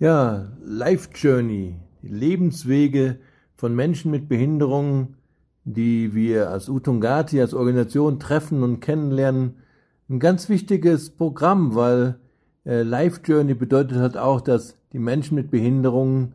Ja, Life Journey, Lebenswege von Menschen mit Behinderungen, die wir als Utungati, als Organisation treffen und kennenlernen. Ein ganz wichtiges Programm, weil äh, Life Journey bedeutet halt auch, dass die Menschen mit Behinderungen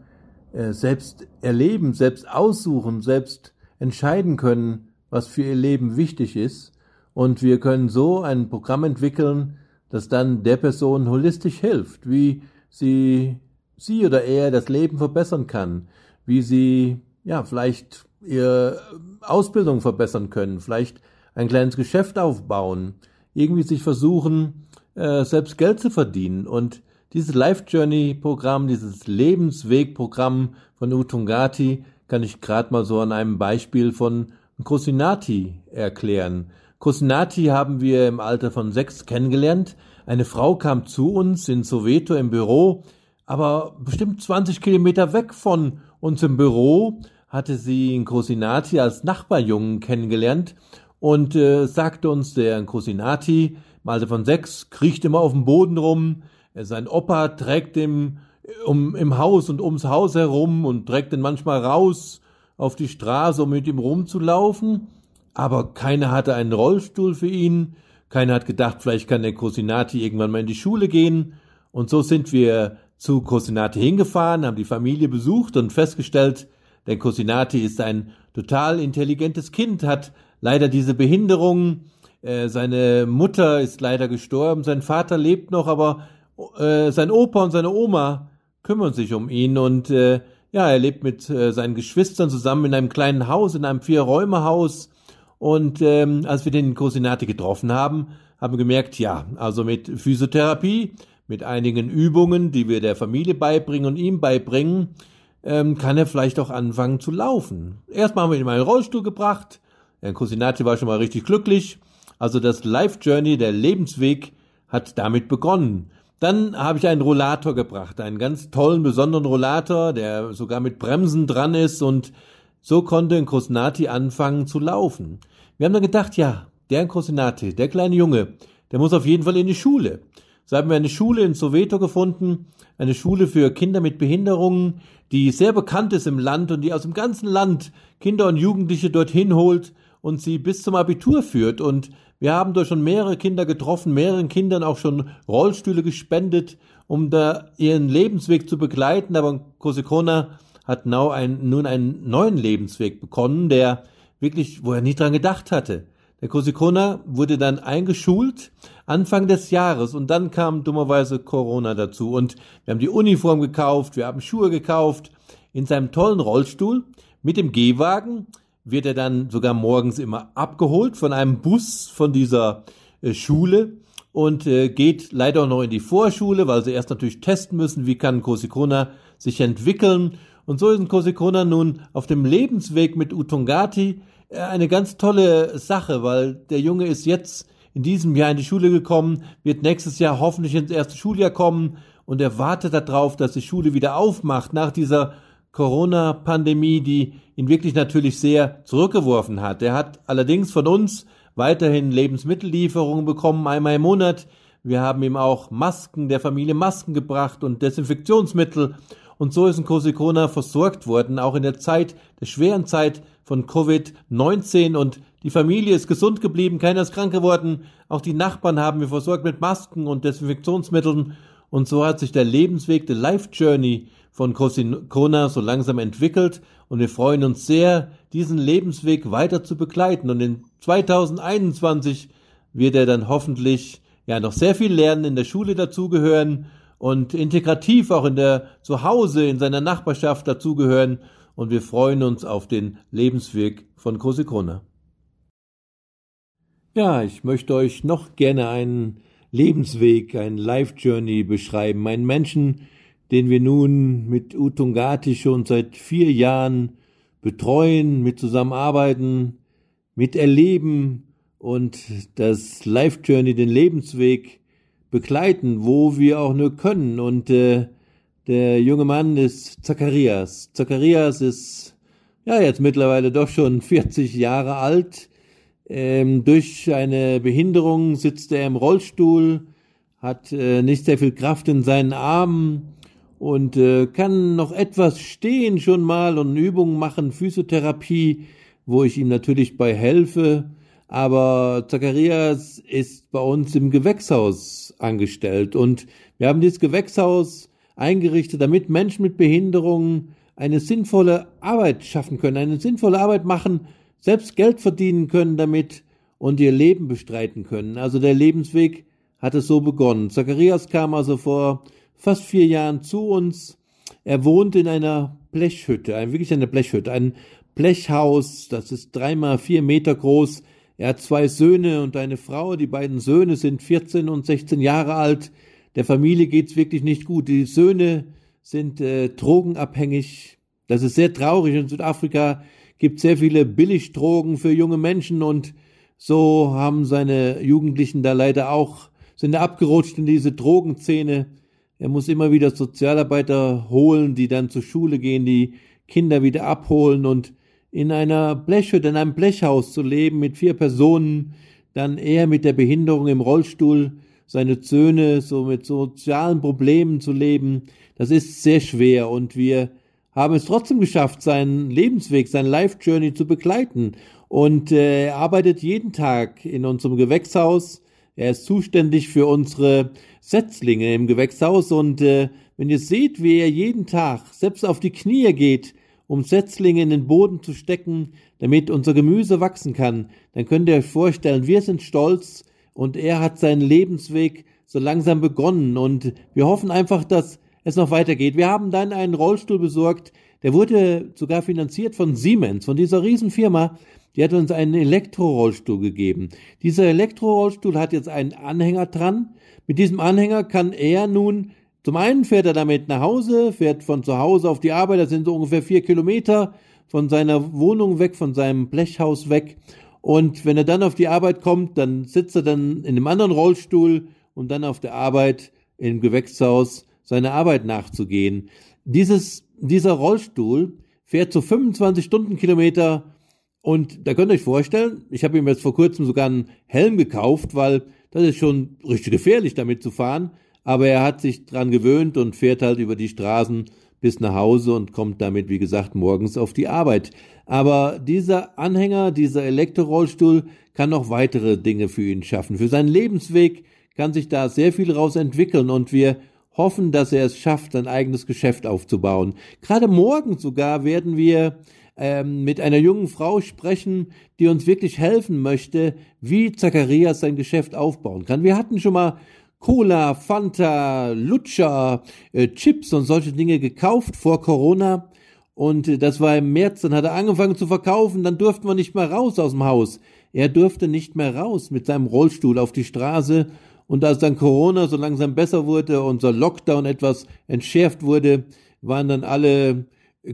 äh, selbst erleben, selbst aussuchen, selbst entscheiden können, was für ihr Leben wichtig ist. Und wir können so ein Programm entwickeln, das dann der Person holistisch hilft, wie sie sie oder er das Leben verbessern kann, wie sie ja vielleicht ihre Ausbildung verbessern können, vielleicht ein kleines Geschäft aufbauen, irgendwie sich versuchen, äh, selbst Geld zu verdienen. Und dieses Life Journey Programm, dieses Lebensweg-Programm von Utungati kann ich gerade mal so an einem Beispiel von Cosinati erklären. Cosinati haben wir im Alter von sechs kennengelernt. Eine Frau kam zu uns in Soweto im Büro, aber bestimmt 20 Kilometer weg von uns im Büro hatte sie in Cosinati als Nachbarjungen kennengelernt und äh, sagte uns, der Cosinati im Alter von sechs kriecht immer auf dem Boden rum, sein Opa trägt ihn um, im Haus und ums Haus herum und trägt ihn manchmal raus auf die Straße, um mit ihm rumzulaufen, aber keiner hatte einen Rollstuhl für ihn, keiner hat gedacht, vielleicht kann der Cosinati irgendwann mal in die Schule gehen, und so sind wir zu Cosinati hingefahren, haben die Familie besucht und festgestellt, der Cosinati ist ein total intelligentes Kind, hat leider diese Behinderung, äh, seine Mutter ist leider gestorben, sein Vater lebt noch, aber äh, sein Opa und seine Oma kümmern sich um ihn und äh, ja, er lebt mit äh, seinen Geschwistern zusammen in einem kleinen Haus, in einem Vier-Räume-Haus und ähm, als wir den Cosinati getroffen haben, haben wir gemerkt, ja, also mit Physiotherapie mit einigen Übungen, die wir der Familie beibringen und ihm beibringen, ähm, kann er vielleicht auch anfangen zu laufen. Erstmal haben wir ihn in einen Rollstuhl gebracht. Herr Cosinati war schon mal richtig glücklich. Also das Life Journey, der Lebensweg, hat damit begonnen. Dann habe ich einen Rollator gebracht, einen ganz tollen, besonderen Rollator, der sogar mit Bremsen dran ist und so konnte Cosinati anfangen zu laufen. Wir haben dann gedacht, ja, der Cosinati, der kleine Junge, der muss auf jeden Fall in die Schule. So haben wir eine Schule in Soweto gefunden, eine Schule für Kinder mit Behinderungen, die sehr bekannt ist im Land und die aus dem ganzen Land Kinder und Jugendliche dorthin holt und sie bis zum Abitur führt. Und wir haben dort schon mehrere Kinder getroffen, mehreren Kindern auch schon Rollstühle gespendet, um da ihren Lebensweg zu begleiten. Aber Kosekona hat ein, nun einen neuen Lebensweg bekommen, der wirklich, wo er nicht dran gedacht hatte. Der Kosikona wurde dann eingeschult Anfang des Jahres und dann kam dummerweise Corona dazu und wir haben die Uniform gekauft, wir haben Schuhe gekauft. In seinem tollen Rollstuhl mit dem Gehwagen wird er dann sogar morgens immer abgeholt von einem Bus von dieser äh, Schule und äh, geht leider auch noch in die Vorschule, weil sie erst natürlich testen müssen, wie kann Kosikona sich entwickeln. Und so ist Kosikona nun auf dem Lebensweg mit Utungati eine ganz tolle Sache, weil der Junge ist jetzt in diesem Jahr in die Schule gekommen, wird nächstes Jahr hoffentlich ins erste Schuljahr kommen und er wartet darauf, dass die Schule wieder aufmacht nach dieser Corona-Pandemie, die ihn wirklich natürlich sehr zurückgeworfen hat. Er hat allerdings von uns weiterhin Lebensmittellieferungen bekommen, einmal im Monat. Wir haben ihm auch Masken der Familie Masken gebracht und Desinfektionsmittel. Und so ist ein Kosikona versorgt worden, auch in der Zeit, der schweren Zeit von Covid-19 und die Familie ist gesund geblieben, keiner ist krank geworden, auch die Nachbarn haben wir versorgt mit Masken und Desinfektionsmitteln. Und so hat sich der Lebensweg, der Life Journey von Kona so langsam entwickelt. Und wir freuen uns sehr, diesen Lebensweg weiter zu begleiten. Und in 2021 wird er dann hoffentlich ja noch sehr viel lernen, in der Schule dazugehören und integrativ auch in der Zuhause, in seiner Nachbarschaft dazugehören. Und wir freuen uns auf den Lebensweg von Kosikona. Ja, ich möchte euch noch gerne einen Lebensweg, einen Life Journey beschreiben. Einen Menschen, den wir nun mit Utungati schon seit vier Jahren betreuen, mit zusammenarbeiten, mit erleben und das Life Journey, den Lebensweg begleiten, wo wir auch nur können. Und äh, der junge Mann ist Zacharias. Zacharias ist ja jetzt mittlerweile doch schon 40 Jahre alt. Ähm, durch eine Behinderung sitzt er im Rollstuhl, hat äh, nicht sehr viel Kraft in seinen Armen und äh, kann noch etwas stehen schon mal und Übungen machen, Physiotherapie, wo ich ihm natürlich bei helfe. Aber Zacharias ist bei uns im Gewächshaus angestellt und wir haben dieses Gewächshaus eingerichtet, damit Menschen mit Behinderungen eine sinnvolle Arbeit schaffen können, eine sinnvolle Arbeit machen, selbst Geld verdienen können damit und ihr Leben bestreiten können. Also der Lebensweg hat es so begonnen. Zacharias kam also vor fast vier Jahren zu uns. Er wohnt in einer Blechhütte, wirklich eine Blechhütte, ein Blechhaus, das ist dreimal vier Meter groß. Er hat zwei Söhne und eine Frau. Die beiden Söhne sind 14 und 16 Jahre alt. Der Familie geht's wirklich nicht gut. Die Söhne sind äh, drogenabhängig. Das ist sehr traurig. In Südafrika gibt sehr viele Billigdrogen für junge Menschen und so haben seine Jugendlichen da leider auch sind abgerutscht in diese Drogenszene. Er muss immer wieder Sozialarbeiter holen, die dann zur Schule gehen, die Kinder wieder abholen und in einer Blechhütte, in einem Blechhaus zu leben mit vier Personen, dann er mit der Behinderung im Rollstuhl, seine Söhne so mit sozialen Problemen zu leben, das ist sehr schwer und wir haben es trotzdem geschafft, seinen Lebensweg, seine Life Journey zu begleiten. Und äh, er arbeitet jeden Tag in unserem Gewächshaus. Er ist zuständig für unsere Setzlinge im Gewächshaus und äh, wenn ihr seht, wie er jeden Tag selbst auf die Knie geht, um Setzlinge in den Boden zu stecken, damit unser Gemüse wachsen kann, dann könnt ihr euch vorstellen, wir sind stolz und er hat seinen Lebensweg so langsam begonnen und wir hoffen einfach, dass es noch weitergeht. Wir haben dann einen Rollstuhl besorgt, der wurde sogar finanziert von Siemens, von dieser Riesenfirma. Die hat uns einen Elektrorollstuhl gegeben. Dieser Elektrorollstuhl hat jetzt einen Anhänger dran. Mit diesem Anhänger kann er nun zum einen fährt er damit nach Hause, fährt von zu Hause auf die Arbeit, das sind so ungefähr vier Kilometer von seiner Wohnung weg, von seinem Blechhaus weg. Und wenn er dann auf die Arbeit kommt, dann sitzt er dann in einem anderen Rollstuhl und dann auf der Arbeit im Gewächshaus seiner Arbeit nachzugehen. Dieses, dieser Rollstuhl fährt so 25 Stundenkilometer und da könnt ihr euch vorstellen, ich habe ihm jetzt vor kurzem sogar einen Helm gekauft, weil das ist schon richtig gefährlich damit zu fahren aber er hat sich dran gewöhnt und fährt halt über die Straßen bis nach Hause und kommt damit, wie gesagt, morgens auf die Arbeit. Aber dieser Anhänger, dieser Elektrorollstuhl kann noch weitere Dinge für ihn schaffen. Für seinen Lebensweg kann sich da sehr viel raus entwickeln und wir hoffen, dass er es schafft, sein eigenes Geschäft aufzubauen. Gerade morgen sogar werden wir ähm, mit einer jungen Frau sprechen, die uns wirklich helfen möchte, wie Zacharias sein Geschäft aufbauen kann. Wir hatten schon mal Cola, Fanta, Lutscher, äh, Chips und solche Dinge gekauft vor Corona. Und äh, das war im März, dann hat er angefangen zu verkaufen, dann durften wir nicht mehr raus aus dem Haus. Er durfte nicht mehr raus mit seinem Rollstuhl auf die Straße. Und als dann Corona so langsam besser wurde, unser Lockdown etwas entschärft wurde, waren dann alle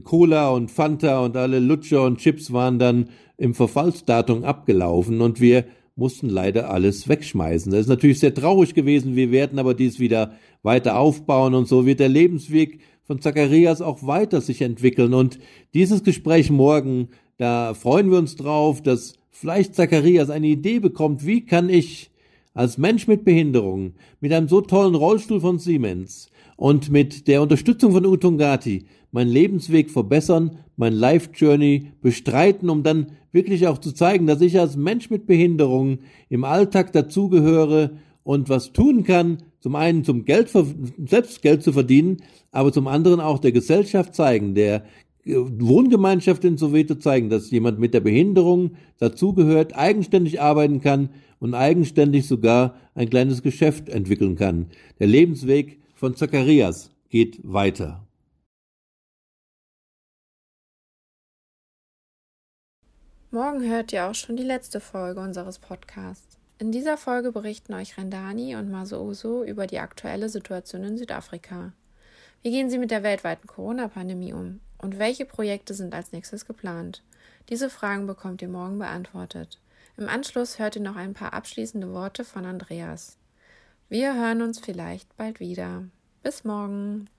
Cola und Fanta und alle Lutscher und Chips waren dann im Verfallsdatum abgelaufen und wir mussten leider alles wegschmeißen. Das ist natürlich sehr traurig gewesen. Wir werden aber dies wieder weiter aufbauen und so wird der Lebensweg von Zacharias auch weiter sich entwickeln. Und dieses Gespräch morgen, da freuen wir uns drauf, dass vielleicht Zacharias eine Idee bekommt, wie kann ich als Mensch mit Behinderung, mit einem so tollen Rollstuhl von Siemens und mit der Unterstützung von Utungati meinen Lebensweg verbessern, mein Life Journey bestreiten, um dann wirklich auch zu zeigen, dass ich als Mensch mit Behinderung im Alltag dazugehöre und was tun kann, zum einen zum Geld, selbst Geld zu verdienen, aber zum anderen auch der Gesellschaft zeigen, der Wohngemeinschaft in Soweto zeigen, dass jemand mit der Behinderung dazugehört, eigenständig arbeiten kann und eigenständig sogar ein kleines Geschäft entwickeln kann. Der Lebensweg von Zacharias geht weiter. Morgen hört ihr auch schon die letzte Folge unseres Podcasts. In dieser Folge berichten euch Rendani und Masooso über die aktuelle Situation in Südafrika. Wie gehen sie mit der weltweiten Corona-Pandemie um? Und welche Projekte sind als nächstes geplant? Diese Fragen bekommt ihr morgen beantwortet. Im Anschluss hört ihr noch ein paar abschließende Worte von Andreas. Wir hören uns vielleicht bald wieder. Bis morgen.